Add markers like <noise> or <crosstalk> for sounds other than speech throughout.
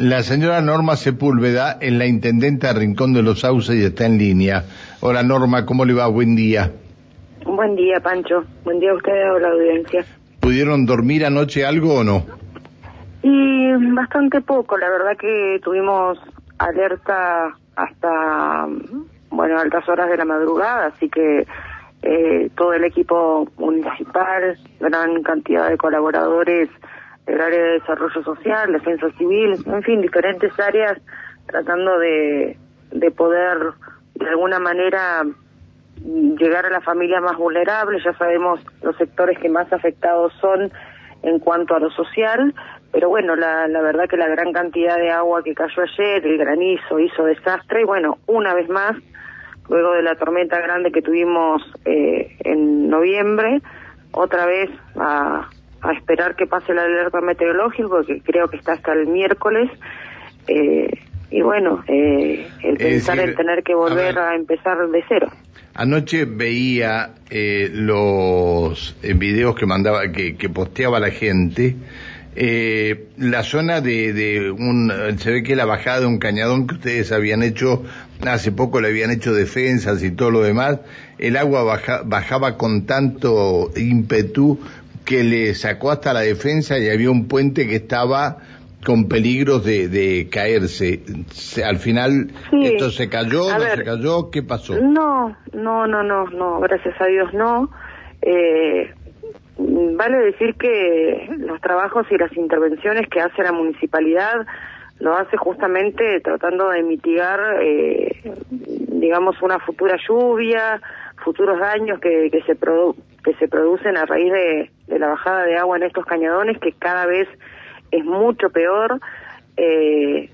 La señora Norma Sepúlveda es la intendenta de Rincón de los Sauces y está en línea. Hola Norma, ¿cómo le va? Buen día. Buen día, Pancho. Buen día a ustedes a la audiencia. ¿Pudieron dormir anoche algo o no? Y bastante poco, la verdad que tuvimos alerta hasta, bueno, altas horas de la madrugada, así que eh, todo el equipo municipal, gran cantidad de colaboradores del área de desarrollo social, defensa civil, en fin, diferentes áreas tratando de, de poder de alguna manera llegar a la familia más vulnerable. Ya sabemos los sectores que más afectados son en cuanto a lo social, pero bueno, la, la verdad que la gran cantidad de agua que cayó ayer, el granizo hizo desastre y bueno, una vez más luego de la tormenta grande que tuvimos eh, en noviembre, otra vez a, esperar que pase la alerta meteorológica, porque creo que está hasta el miércoles. Eh, y bueno, eh, el pensar en tener que volver a, empezar de cero. Anoche veía los videos que mandaba, que, que posteaba la gente eh, la zona de, de, un, se ve que la bajada de un cañadón que ustedes habían hecho, hace poco le habían hecho defensas y todo lo demás, el agua bajaba con tanto ímpetu que le sacó hasta la defensa y había un puente que estaba con peligros de, de caerse. al final, ¿esto se cayó, no se cayó? ¿Qué pasó? No, no, no, no, no, gracias a Dios no. Eh, Vale decir que los trabajos y las intervenciones que hace la municipalidad lo hace justamente tratando de mitigar, eh, digamos, una futura lluvia, futuros daños que, que se que se producen a raíz de, de, la bajada de agua en estos cañadones, que cada vez es mucho peor. Eh,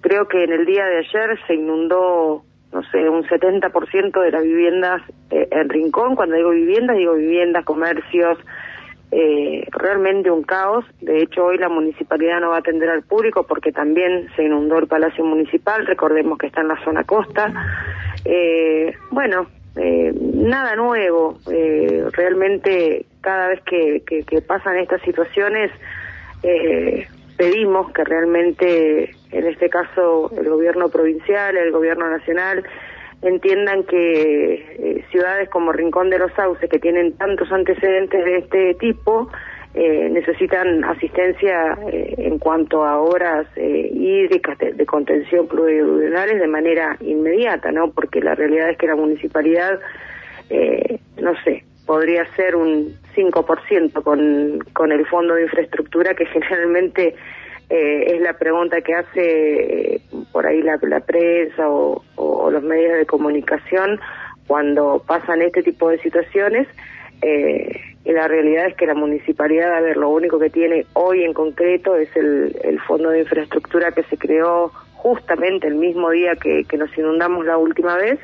creo que en el día de ayer se inundó no sé, un 70% de las viviendas eh, en Rincón, cuando digo viviendas, digo viviendas, comercios, eh, realmente un caos. De hecho, hoy la municipalidad no va a atender al público porque también se inundó el Palacio Municipal, recordemos que está en la zona costa. Eh, bueno, eh, nada nuevo. Eh, realmente cada vez que, pasan estas situaciones, eh, pedimos que realmente, en este caso, el gobierno provincial, el gobierno nacional, entiendan que eh, ciudades como Rincón de los Sauces, que tienen tantos antecedentes de este tipo, eh, necesitan asistencia en cuanto a obras hídricas de, contención pluviales de manera inmediata, ¿no? Porque la realidad es que la municipalidad, no sé, podría ser un 5% con, con el fondo de infraestructura que <laughs> generalmente eh, es la pregunta que hace eh, por ahí la, la prensa o, los medios de comunicación cuando pasan este tipo de situaciones. Eh, y la realidad es que la municipalidad, a ver, lo único que tiene hoy en concreto es el, el fondo de infraestructura que se creó justamente el mismo día que, que nos inundamos la última vez,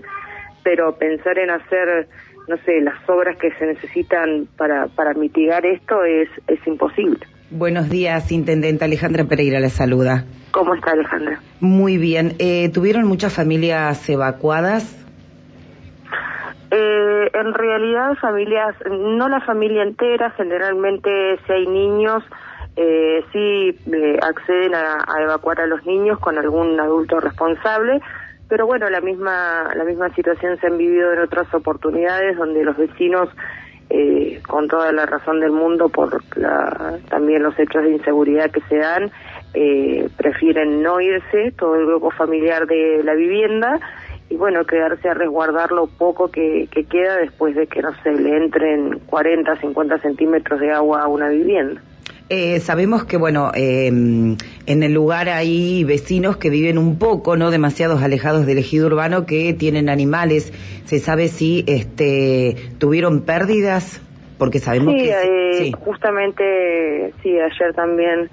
pero pensar en hacer no sé, las obras que se necesitan para, para mitigar esto es, es imposible. Buenos días, Intendente Alejandra Pereira, le saluda. ¿Cómo está Alejandra? Muy bien. Eh, ¿Tuvieron muchas familias evacuadas? Eh, en realidad, familias, no la familia entera, generalmente si hay niños, eh, sí eh, acceden a, a, evacuar a los niños con algún adulto responsable, pero bueno, la misma, la misma situación se han vivido en otras oportunidades donde los vecinos eh, con toda la razón del mundo por la, también los hechos de inseguridad que se dan, eh, prefieren no irse, todo el grupo familiar de la vivienda, y bueno, quedarse a resguardar lo poco que, que queda después de que, no sé, le entren 40, 50 centímetros de agua a una vivienda. Eh, sabemos que, bueno, eh, en el lugar hay vecinos que viven un poco, no demasiados alejados del ejido urbano, que tienen animales. ¿Se sabe si este, tuvieron pérdidas? Porque sabemos que... Eh, sí, justamente, sí, ayer también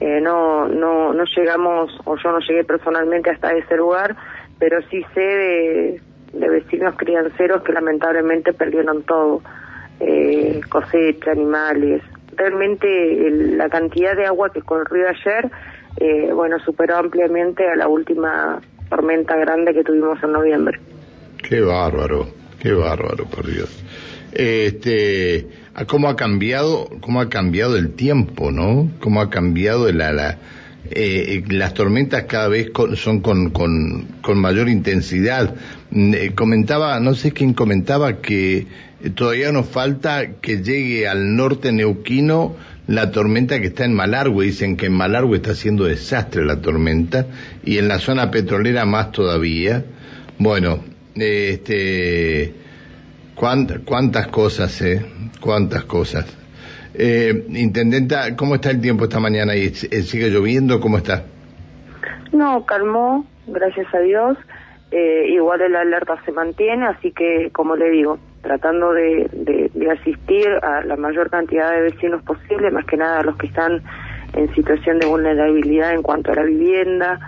eh, no, no, no llegamos, o yo no llegué personalmente hasta ese lugar, pero sí sé de, de vecinos crianceros que lamentablemente perdieron todo. Eh, cosecha, animales, realmente la cantidad de agua que corrió ayer, eh, bueno, superó ampliamente a la última tormenta grande que tuvimos en noviembre. Qué bárbaro, qué bárbaro, por Dios. Este, cómo ha cambiado, cómo ha cambiado el tiempo, ¿no? Cómo ha cambiado la, la, eh, las tormentas cada vez son con, con, con, mayor intensidad. Mm, eh, comentaba, no sé quién comentaba que todavía nos falta que llegue al norte neuquino la tormenta que está en Malargüe. Dicen que en Malargüe está haciendo desastre la tormenta y en la zona petrolera más todavía. Bueno, este, cuántas cosas, eh, cuántas cosas. Eh, Intendenta, ¿cómo está el tiempo esta mañana? ¿Y eh, ¿Sigue lloviendo? ¿Cómo está? No, calmó, gracias a Dios. Eh, igual la alerta se mantiene, así que, como le digo, tratando de, asistir a la mayor cantidad de vecinos posible, más que nada a los que están en situación de vulnerabilidad en cuanto a la vivienda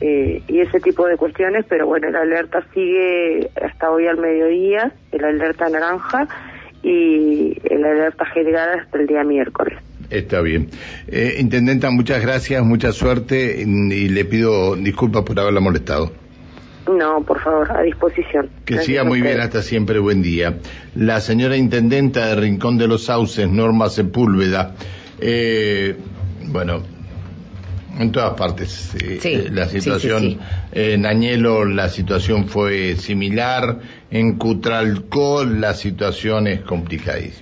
eh, y ese tipo de cuestiones, pero bueno, la alerta sigue hasta hoy al mediodía, el alerta naranja y el alerta general hasta el día miércoles. Está bien. Eh, Intendenta, muchas gracias, mucha suerte y le pido disculpas por haberla molestado. No, por favor, a disposición. Que siga muy bien, hasta siempre, buen día. La señora Intendenta de Rincón de los Sauces, Norma Sepúlveda, eh, bueno, en todas partes. Eh, la situación, en Añelo la situación fue similar, en Cutralcó la situación es complicadísima.